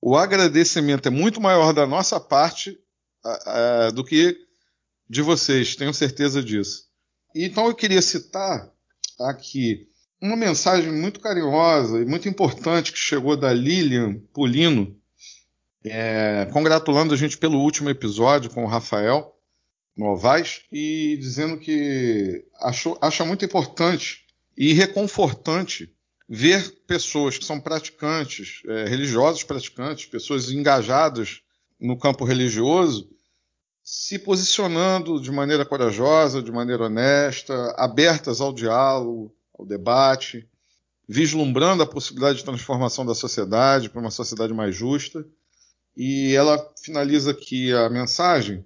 o agradecimento é muito maior da nossa parte a, a, do que de vocês, tenho certeza disso. Então, eu queria citar aqui. Uma mensagem muito carinhosa e muito importante que chegou da Lilian Pulino. É, congratulando a gente pelo último episódio com o Rafael Novaes e dizendo que achou, acha muito importante e reconfortante ver pessoas que são praticantes, é, religiosos praticantes, pessoas engajadas no campo religioso, se posicionando de maneira corajosa, de maneira honesta, abertas ao diálogo, ao debate, vislumbrando a possibilidade de transformação da sociedade para uma sociedade mais justa e ela finaliza aqui a mensagem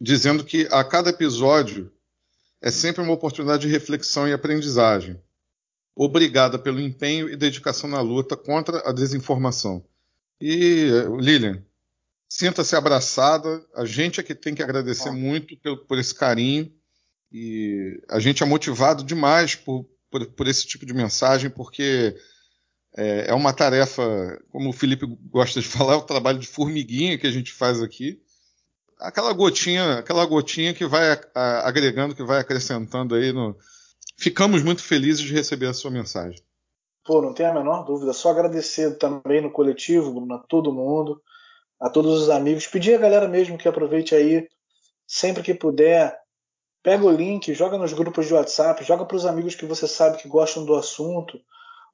dizendo que a cada episódio é sempre uma oportunidade de reflexão e aprendizagem. Obrigada pelo empenho e dedicação na luta contra a desinformação. E, Lilian, sinta-se abraçada. A gente é que tem que agradecer muito por, por, esse carinho. E a gente é motivado demais por, por, por esse tipo de mensagem, porque é, é uma tarefa, como o Felipe gosta de falar, é o trabalho de formiguinha que a gente faz aqui. Aquela gotinha, aquela gotinha que vai agregando, que vai acrescentando aí no, ficamos muito felizes de receber a sua mensagem. Pô, não tem a menor dúvida. Só agradecer também no coletivo, Bruno, a todo mundo, a todos os amigos. Pedir a galera mesmo que aproveite aí, sempre que puder, pega o link, joga nos grupos de WhatsApp, joga para os amigos que você sabe que gostam do assunto.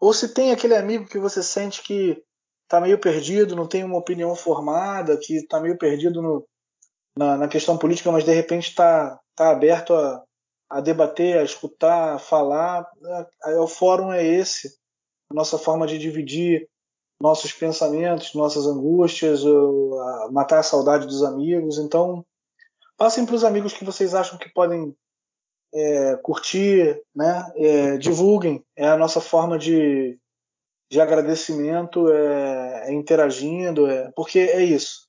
Ou se tem aquele amigo que você sente que está meio perdido, não tem uma opinião formada, que está meio perdido no, na, na, questão política, mas de repente está tá aberto a, a debater, a escutar, a falar, é, o fórum é esse nossa forma de dividir nossos pensamentos, nossas angústias, matar a saudade dos amigos. Então, passem para os amigos que vocês acham que podem é, curtir, né? É, divulguem. É a nossa forma de, de agradecimento, é, é interagindo, é, porque é isso.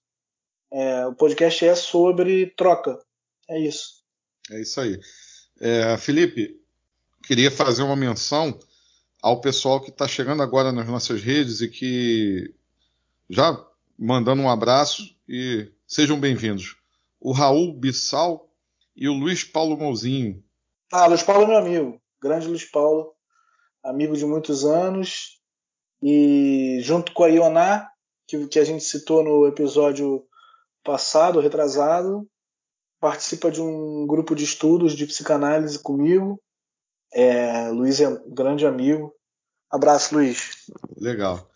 É, o podcast é sobre troca. É isso. É isso aí. É, Felipe, queria fazer uma menção ao pessoal que está chegando agora nas nossas redes e que já mandando um abraço e sejam bem-vindos. O Raul Bissal e o Luiz Paulo Mouzinho. Ah, Luiz Paulo é meu amigo, grande Luiz Paulo, amigo de muitos anos. E junto com a Ioná, que, que a gente citou no episódio passado, retrasado, participa de um grupo de estudos de psicanálise comigo. É, Luiz é um grande amigo. Abraço, Luiz. Legal.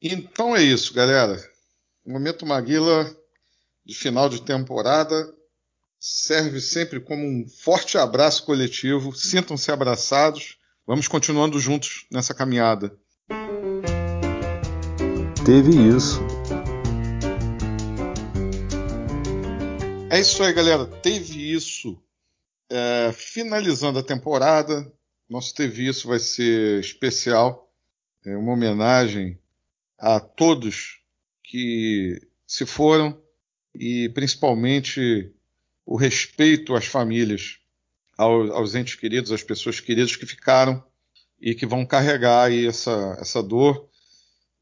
Então é isso, galera. Momento Maguila de final de temporada serve sempre como um forte abraço coletivo. Sintam-se abraçados. Vamos continuando juntos nessa caminhada. Teve isso. É isso aí, galera. Teve isso. É, finalizando a temporada, nosso Teve Isso vai ser especial, é uma homenagem a todos que se foram e principalmente o respeito às famílias, aos, aos entes queridos, às pessoas queridas que ficaram e que vão carregar essa, essa dor.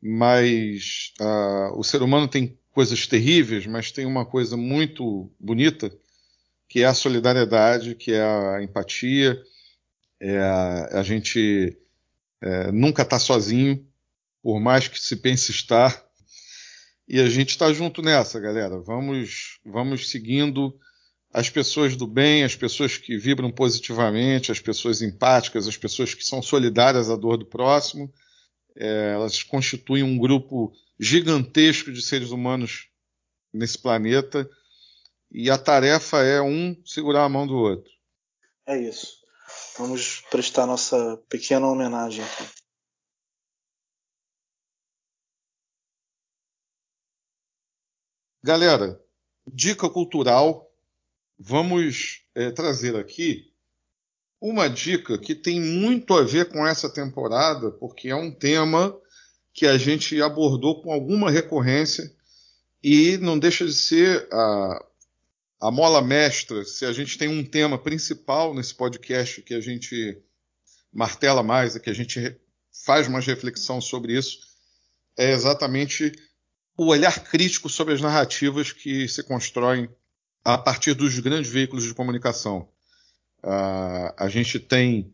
Mas uh, o ser humano tem coisas terríveis, mas tem uma coisa muito bonita, que é a solidariedade, que é a empatia, é, a gente é, nunca está sozinho, por mais que se pense estar. E a gente está junto nessa, galera. Vamos, vamos seguindo as pessoas do bem, as pessoas que vibram positivamente, as pessoas empáticas, as pessoas que são solidárias à dor do próximo. É, elas constituem um grupo gigantesco de seres humanos nesse planeta. E a tarefa é um segurar a mão do outro. É isso. Vamos prestar nossa pequena homenagem aqui. Galera, dica cultural. Vamos é, trazer aqui uma dica que tem muito a ver com essa temporada, porque é um tema que a gente abordou com alguma recorrência e não deixa de ser a, a mola mestra, se a gente tem um tema principal nesse podcast que a gente martela mais, que a gente faz mais reflexão sobre isso, é exatamente o olhar crítico sobre as narrativas que se constroem a partir dos grandes veículos de comunicação. Uh, a gente tem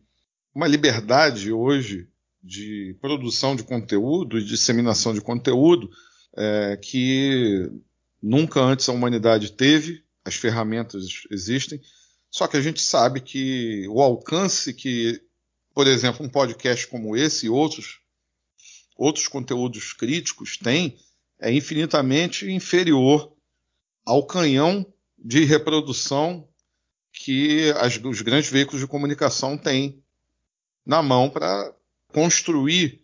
uma liberdade hoje de produção de conteúdo e disseminação de conteúdo é, que nunca antes a humanidade teve as ferramentas existem, só que a gente sabe que o alcance que, por exemplo, um podcast como esse e outros, outros conteúdos críticos têm é infinitamente inferior ao canhão de reprodução que as, os grandes veículos de comunicação têm na mão para construir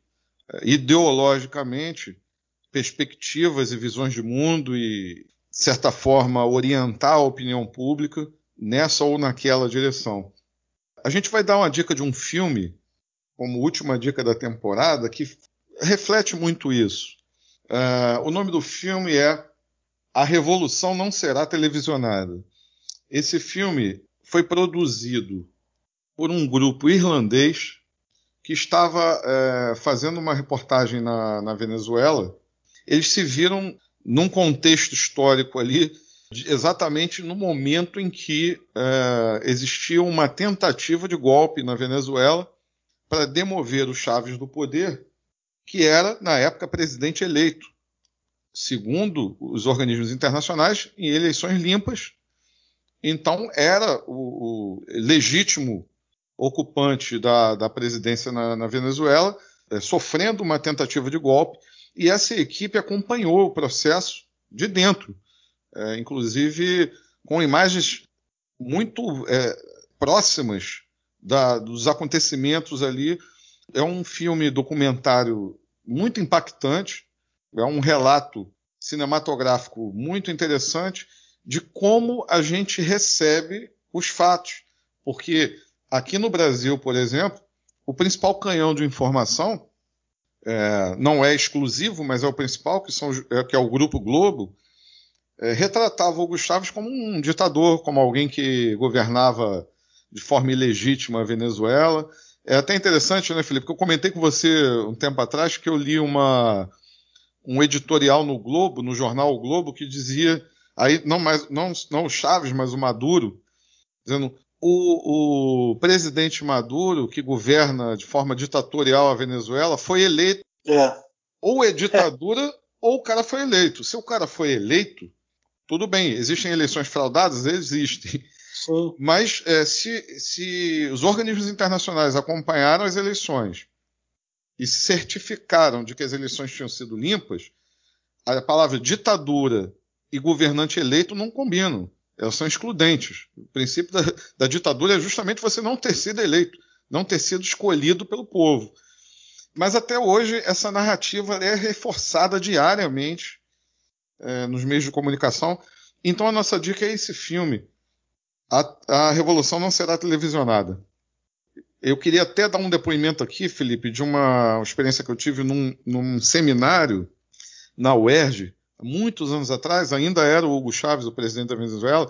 eh, ideologicamente perspectivas e visões de mundo e certa forma, orientar a opinião pública nessa ou naquela direção. A gente vai dar uma dica de um filme, como última dica da temporada, que reflete muito isso. Uh, o nome do filme é A Revolução Não Será Televisionada. Esse filme foi produzido por um grupo irlandês que estava uh, fazendo uma reportagem na, na Venezuela. Eles se viram num contexto histórico ali exatamente no momento em que é, existia uma tentativa de golpe na Venezuela para demover o Chaves do poder, que era, na época, presidente eleito, segundo os organismos internacionais, em eleições limpas. Então, era o, o legítimo ocupante da, da presidência na, na Venezuela, é, sofrendo uma tentativa de golpe, e essa equipe acompanhou o processo de dentro, é, inclusive com imagens muito é, próximas da, dos acontecimentos ali. É um filme documentário muito impactante, é um relato cinematográfico muito interessante de como a gente recebe os fatos. Porque aqui no Brasil, por exemplo, o principal canhão de informação é, não é exclusivo, mas é o principal, que, são, é, que é o Grupo Globo, é, retratava Hugo Chávez como um ditador, como alguém que governava de forma ilegítima a Venezuela. É até interessante, né, Felipe? Que eu comentei com você um tempo atrás que eu li uma, um editorial no Globo, no jornal o Globo, que dizia aí não mais não, não o Chaves, mas o Maduro, dizendo o, o presidente Maduro, que governa de forma ditatorial a Venezuela, foi eleito. É. Ou é ditadura, é. ou o cara foi eleito. Se o cara foi eleito, tudo bem, existem eleições fraudadas? Existem. Sim. Mas é, se, se os organismos internacionais acompanharam as eleições e certificaram de que as eleições tinham sido limpas, a palavra ditadura e governante eleito não combinam. Elas são excludentes. O princípio da, da ditadura é justamente você não ter sido eleito, não ter sido escolhido pelo povo. Mas até hoje essa narrativa é reforçada diariamente é, nos meios de comunicação. Então a nossa dica é esse filme. A, a Revolução não será televisionada. Eu queria até dar um depoimento aqui, Felipe, de uma experiência que eu tive num, num seminário na UERJ, muitos anos atrás, ainda era o Hugo Chávez, o presidente da Venezuela,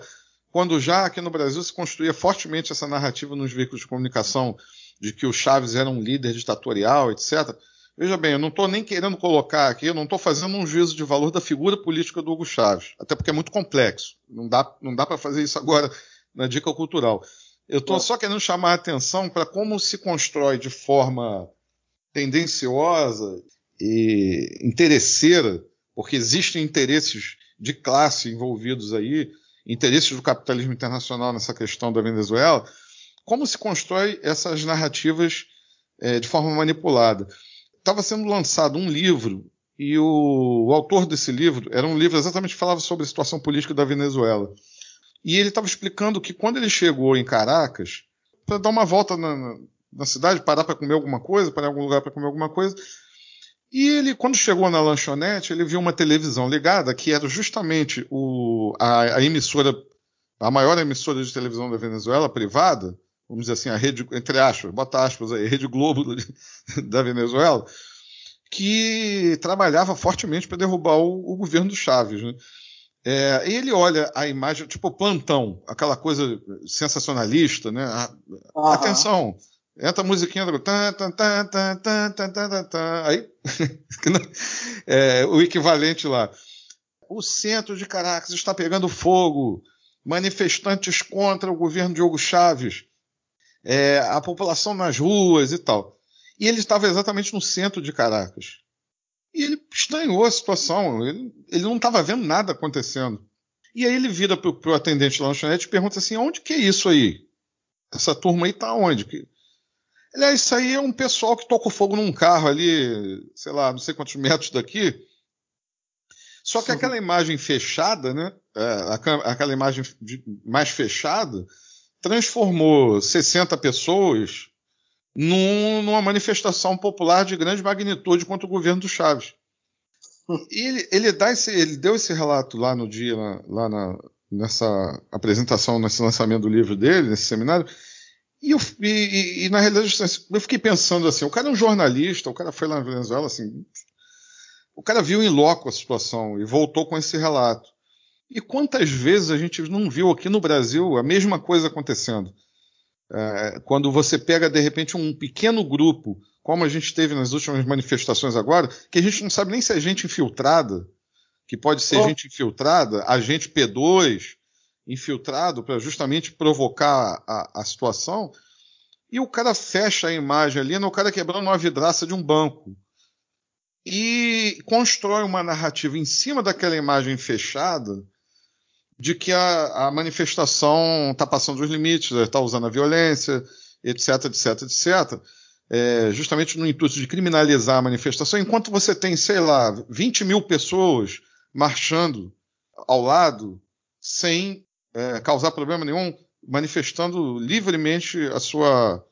quando já aqui no Brasil se construía fortemente essa narrativa nos veículos de comunicação de que o Chávez era um líder ditatorial, etc. Veja bem, eu não estou nem querendo colocar aqui, eu não estou fazendo um juízo de valor da figura política do Hugo Chávez, até porque é muito complexo. Não dá, não dá para fazer isso agora na dica cultural. Eu estou só querendo chamar a atenção para como se constrói de forma tendenciosa e interesseira, porque existem interesses de classe envolvidos aí, interesses do capitalismo internacional nessa questão da Venezuela, como se constrói essas narrativas é, de forma manipulada estava sendo lançado um livro e o, o, autor desse livro era um livro exatamente que falava sobre a situação política da Venezuela. E ele estava explicando que quando ele chegou em Caracas, para dar uma volta na, na, cidade, parar para comer alguma coisa, para algum lugar para comer alguma coisa, e ele, quando chegou na lanchonete, ele viu uma televisão ligada, que era justamente o, a, a emissora, a maior emissora de televisão da Venezuela, privada, vamos dizer assim, a rede, entre aspas, bota aspas aí, a Rede Globo da Venezuela, que trabalhava fortemente para derrubar o, o, governo do Chaves. Né? É, ele olha a imagem, tipo plantão, aquela coisa sensacionalista, né? uhum. Atenção, entra a musiquinha do. Tá, tá, tá, tá, tá, tá, tá, aí, é, o equivalente lá. O centro de Caracas está pegando fogo. Manifestantes contra o governo de Hugo Chaves é, a população nas ruas e tal. E ele estava exatamente no centro de Caracas. E ele estranhou a situação, ele, ele não estava vendo nada acontecendo. E aí ele vira para o atendente da lanchonete e pergunta assim: onde que é isso aí? Essa turma aí tá onde? Que... Ah, isso aí é um pessoal que toca fogo num carro ali, sei lá, não sei quantos metros daqui. Só que aquela imagem fechada, né? É, aquela imagem mais fechada, transformou 60 pessoas num, numa manifestação popular de grande magnitude contra o governo do Chaves. E ele, ele, dá esse, ele deu esse relato lá no dia, lá na, nessa apresentação, nesse lançamento do livro dele, nesse seminário. E, eu, e, e, na realidade eu fiquei pensando assim: o cara é um jornalista, o cara foi lá na Venezuela, assim, o cara viu em loco a situação e voltou com esse relato. E quantas vezes a gente não viu aqui no Brasil a mesma coisa acontecendo? É, quando você pega, de repente, um pequeno grupo, como a gente teve nas últimas manifestações agora, que a gente não sabe nem se é gente infiltrada, que pode ser oh. gente infiltrada, agente P2 infiltrado para justamente provocar a, a situação, e o cara fecha a imagem ali no cara quebrando uma vidraça de um banco. E constrói uma narrativa em cima daquela imagem fechada de que a, a manifestação está passando dos limites, está usando a violência, etc, etc, etc, é, justamente no intuito de criminalizar a manifestação, enquanto você tem, sei lá, 20 mil pessoas marchando ao lado sem é, causar problema nenhum, manifestando livremente a sua,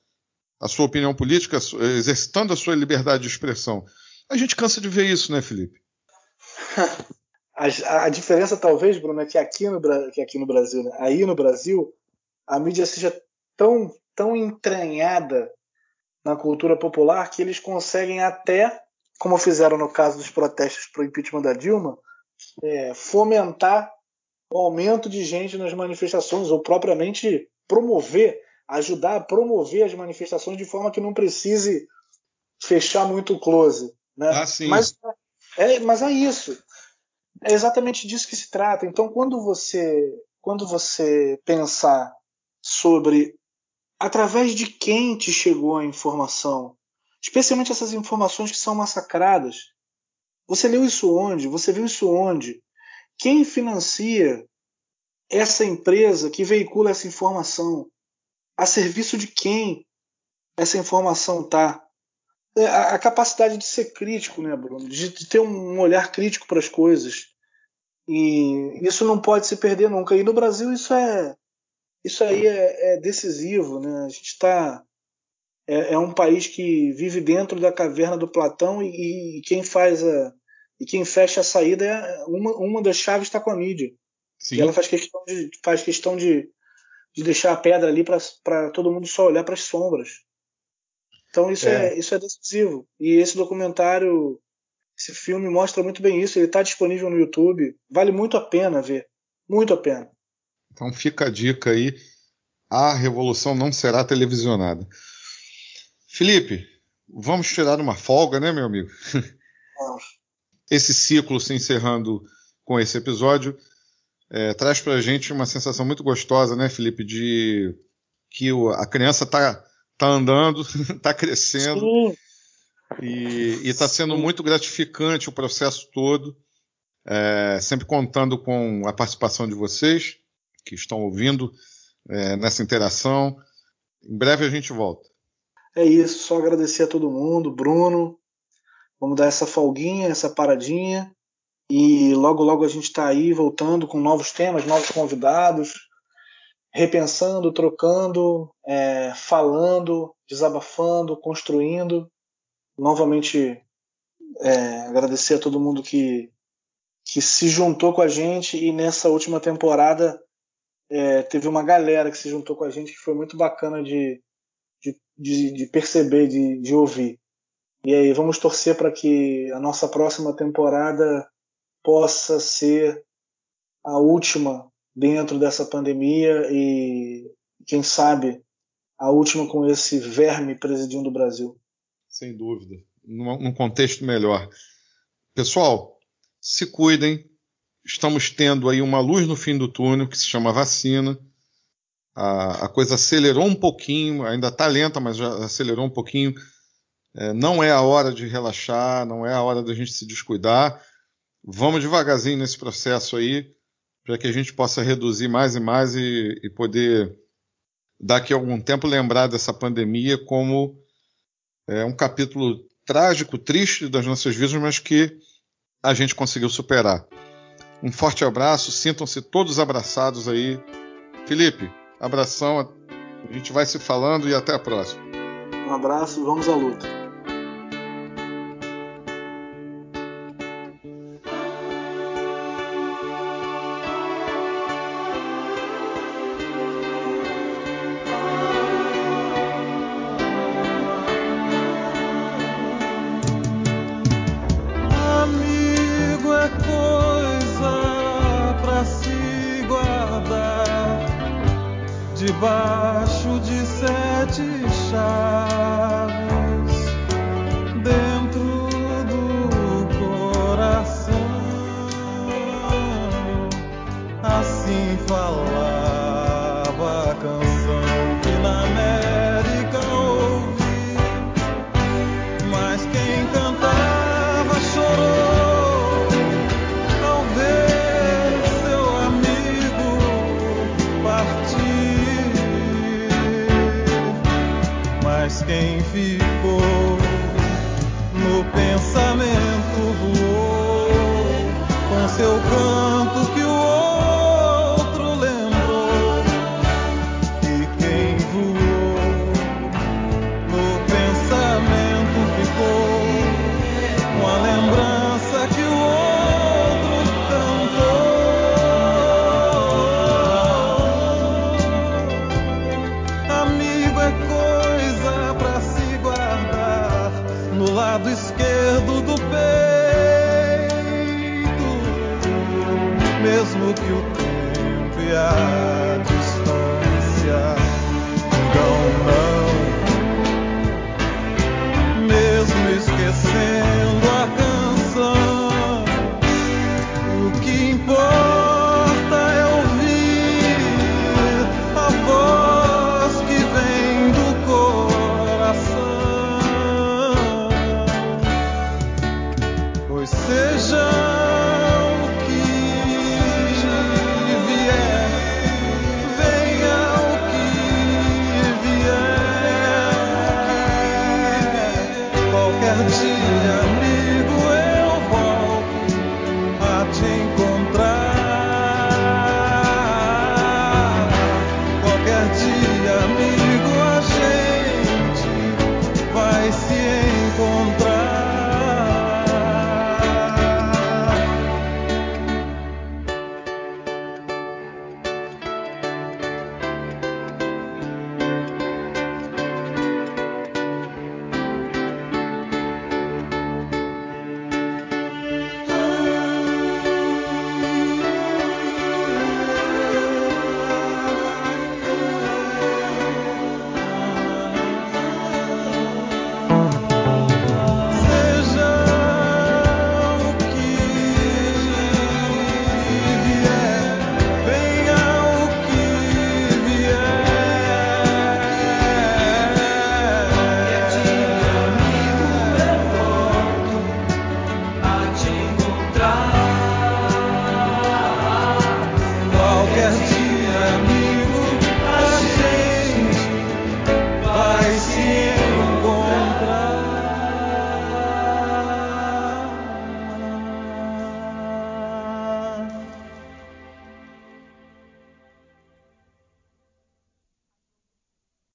a sua opinião política, exercitando a sua liberdade de expressão. A gente cansa de ver isso, né, Felipe? a, a, diferença, talvez, Bruno, é que aqui no, que aqui no Brasil, né? aí no Brasil, a mídia seja tão, tão entranhada na cultura popular que eles conseguem até, como fizeram no caso dos protestos para o impeachment da Dilma, é, fomentar o aumento de gente nas manifestações, ou propriamente promover, ajudar a promover as manifestações de forma que não precise fechar muito close. Né? Ah, sim. Mas, é, mas é isso. É exatamente disso que se trata. Então, quando você, quando você pensar sobre através de quem te chegou a informação, especialmente essas informações que são massacradas, você leu isso onde? Você viu isso onde? Quem financia essa empresa que veicula essa informação? A serviço de quem essa informação está? É, a, capacidade de ser crítico, né, Bruno? De, de ter um olhar crítico para as coisas. E isso não pode se perder nunca. E no Brasil isso é isso aí é, é decisivo, né? A gente está é, é, um país que vive dentro da caverna do Platão e, e, quem faz a e quem fecha a saída é uma, uma das chaves está com a mídia. Sim. E ela faz questão de faz questão de, de deixar a pedra ali para todo mundo só olhar para as sombras. Então isso é. é. isso é decisivo. E esse documentário, esse filme mostra muito bem isso. Ele está disponível no YouTube. Vale muito a pena ver, muito a pena. Então fica a dica aí. A revolução não será televisionada. Felipe, vamos tirar uma folga, né, meu amigo? Vamos. Esse ciclo se encerrando com esse episódio é, traz para a gente uma sensação muito gostosa, né, Felipe, de que a criança está tá andando, está crescendo. Sim. E está sendo muito gratificante o processo todo, é, sempre contando com a participação de vocês que estão ouvindo é, nessa interação. Em breve a gente volta. É isso, só agradecer a todo mundo, Bruno. Vamos dar essa folguinha, essa paradinha. E logo, logo a gente está aí voltando com novos temas, novos convidados repensando, trocando, é, falando, desabafando, construindo. Novamente é, agradecer a todo mundo que, que se juntou com a gente e nessa última temporada é, teve uma galera que se juntou com a gente que foi muito bacana de, de, de, de perceber, de, de ouvir. E aí vamos torcer para que a nossa próxima temporada possa ser a última dentro dessa pandemia e, quem sabe, a última com esse verme presidindo o Brasil. Sem dúvida. Num, contexto melhor. Pessoal, se cuidem. Estamos tendo aí uma luz no fim do túnel que se chama vacina. A, a coisa acelerou um pouquinho, ainda está lenta, mas já acelerou um pouquinho. É, não é a hora de relaxar, não é a hora da gente se descuidar. Vamos devagarzinho nesse processo aí para que a gente possa reduzir mais e mais e, e poder, daqui a algum tempo, lembrar dessa pandemia como é, um capítulo trágico, triste das nossas vidas, mas que a gente conseguiu superar. Um forte abraço, sintam-se todos abraçados aí. Felipe, abração, a gente vai se falando e até a próxima. Um abraço, vamos à luta.